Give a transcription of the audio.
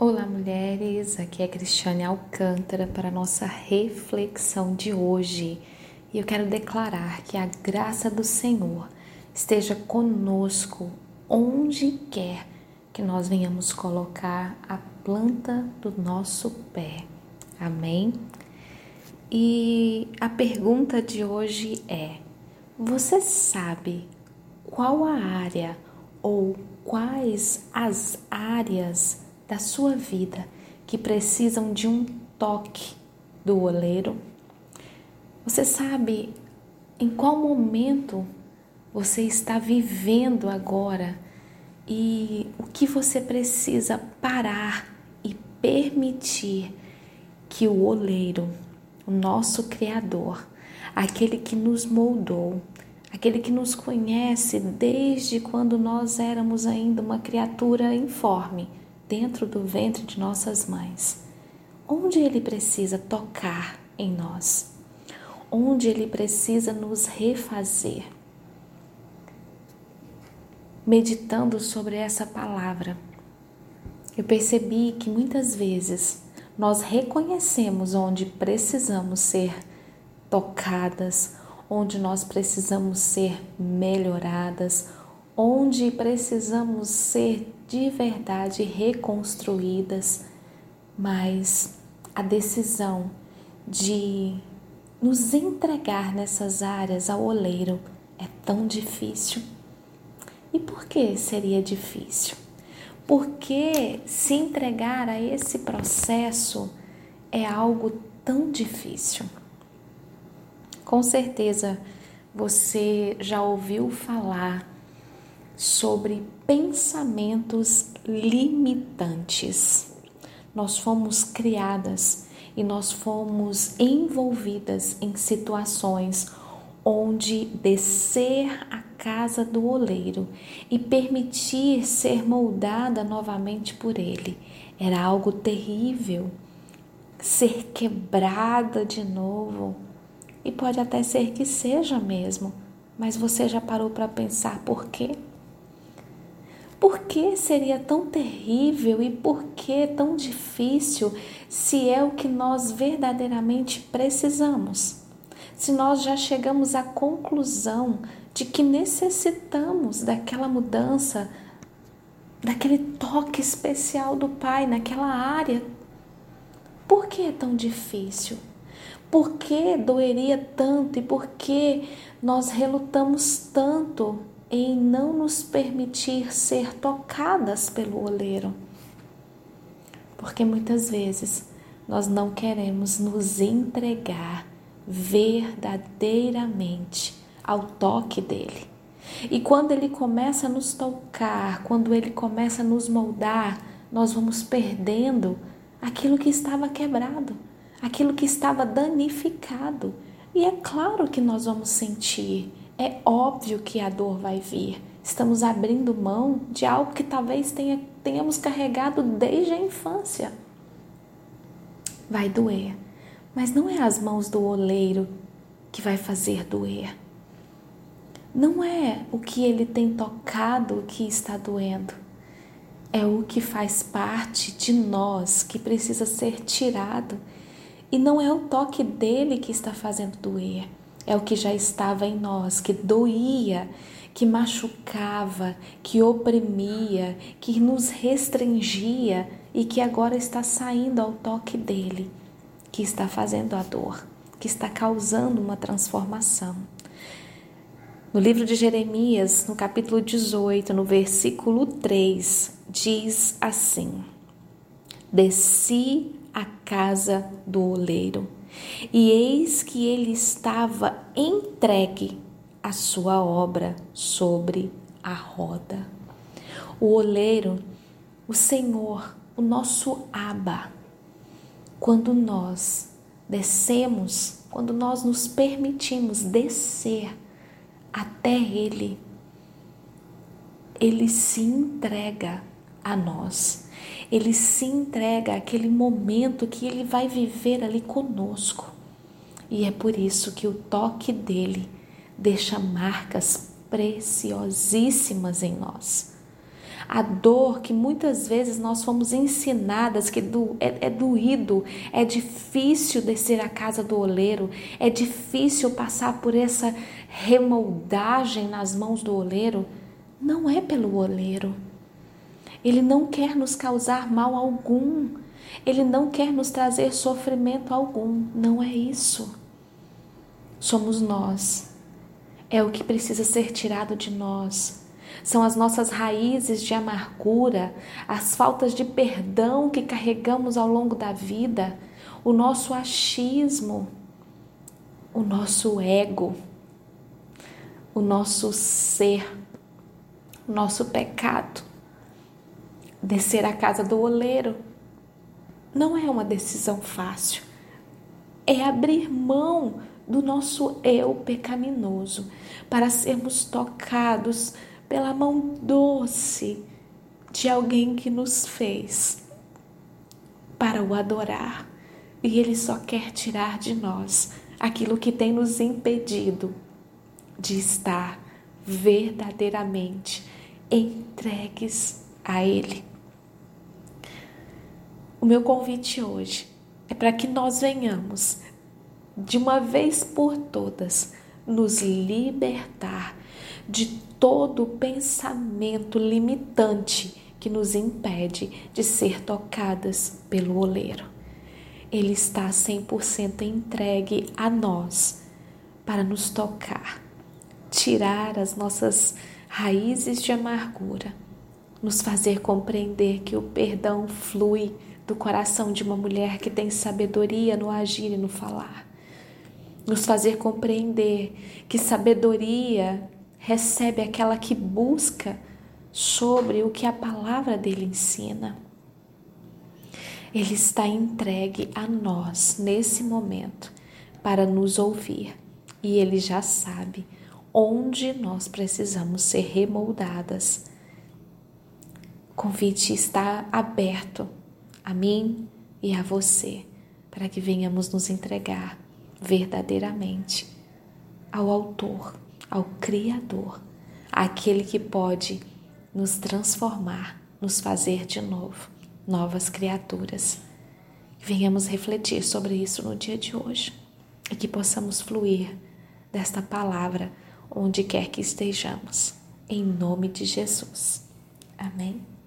Olá, mulheres. Aqui é Cristiane Alcântara para a nossa reflexão de hoje. E eu quero declarar que a graça do Senhor esteja conosco onde quer que nós venhamos colocar a planta do nosso pé. Amém? E a pergunta de hoje é: você sabe qual a área ou quais as áreas da sua vida que precisam de um toque do oleiro? Você sabe em qual momento você está vivendo agora e o que você precisa parar e permitir que o oleiro, o nosso Criador, aquele que nos moldou, aquele que nos conhece desde quando nós éramos ainda uma criatura informe, dentro do ventre de nossas mães. Onde Ele precisa tocar em nós? Onde Ele precisa nos refazer? Meditando sobre essa palavra, eu percebi que muitas vezes nós reconhecemos onde precisamos ser tocadas, onde nós precisamos ser melhoradas, onde precisamos ser de verdade reconstruídas, mas a decisão de nos entregar nessas áreas ao oleiro é tão difícil. E por que seria difícil? Porque se entregar a esse processo é algo tão difícil. Com certeza você já ouviu falar sobre pensamentos limitantes. Nós fomos criadas e nós fomos envolvidas em situações onde descer a casa do oleiro e permitir ser moldada novamente por ele era algo terrível. Ser quebrada de novo, e pode até ser que seja mesmo, mas você já parou para pensar por quê? Por que seria tão terrível e por que tão difícil se é o que nós verdadeiramente precisamos? Se nós já chegamos à conclusão de que necessitamos daquela mudança, daquele toque especial do Pai naquela área, por que é tão difícil? Por que doeria tanto e por que nós relutamos tanto em não nos permitir ser tocadas pelo oleiro. Porque muitas vezes nós não queremos nos entregar verdadeiramente ao toque dele. E quando ele começa a nos tocar, quando ele começa a nos moldar, nós vamos perdendo aquilo que estava quebrado, aquilo que estava danificado. E é claro que nós vamos sentir é óbvio que a dor vai vir. Estamos abrindo mão de algo que talvez tenha, tenhamos carregado desde a infância. Vai doer, mas não é as mãos do oleiro que vai fazer doer. Não é o que ele tem tocado que está doendo. É o que faz parte de nós que precisa ser tirado. E não é o toque dele que está fazendo doer é o que já estava em nós, que doía, que machucava, que oprimia, que nos restringia e que agora está saindo ao toque dele, que está fazendo a dor, que está causando uma transformação. No livro de Jeremias, no capítulo 18, no versículo 3, diz assim: Desci a casa do oleiro e eis que ele estava entregue à sua obra sobre a roda. O oleiro, o Senhor, o nosso Aba, quando nós descemos, quando nós nos permitimos descer até Ele, Ele se entrega a nós ele se entrega àquele momento que ele vai viver ali conosco. E é por isso que o toque dele deixa marcas preciosíssimas em nós. a dor que muitas vezes nós fomos ensinadas que é, é doído, é difícil descer a casa do oleiro, é difícil passar por essa remoldagem nas mãos do oleiro, não é pelo oleiro. Ele não quer nos causar mal algum. Ele não quer nos trazer sofrimento algum. Não é isso. Somos nós. É o que precisa ser tirado de nós. São as nossas raízes de amargura, as faltas de perdão que carregamos ao longo da vida, o nosso achismo, o nosso ego, o nosso ser, o nosso pecado. Descer à casa do oleiro não é uma decisão fácil. É abrir mão do nosso eu pecaminoso para sermos tocados pela mão doce de alguém que nos fez para o adorar. E Ele só quer tirar de nós aquilo que tem nos impedido de estar verdadeiramente entregues a Ele. O meu convite hoje é para que nós venhamos, de uma vez por todas, nos libertar de todo pensamento limitante que nos impede de ser tocadas pelo oleiro. Ele está 100% entregue a nós para nos tocar, tirar as nossas raízes de amargura, nos fazer compreender que o perdão flui do coração de uma mulher que tem sabedoria no agir e no falar. Nos fazer compreender que sabedoria recebe aquela que busca sobre o que a palavra dele ensina. Ele está entregue a nós nesse momento para nos ouvir e ele já sabe onde nós precisamos ser remoldadas. O convite está aberto a mim e a você, para que venhamos nos entregar verdadeiramente ao Autor, ao Criador, aquele que pode nos transformar, nos fazer de novo, novas criaturas. Venhamos refletir sobre isso no dia de hoje e que possamos fluir desta palavra onde quer que estejamos, em nome de Jesus. Amém.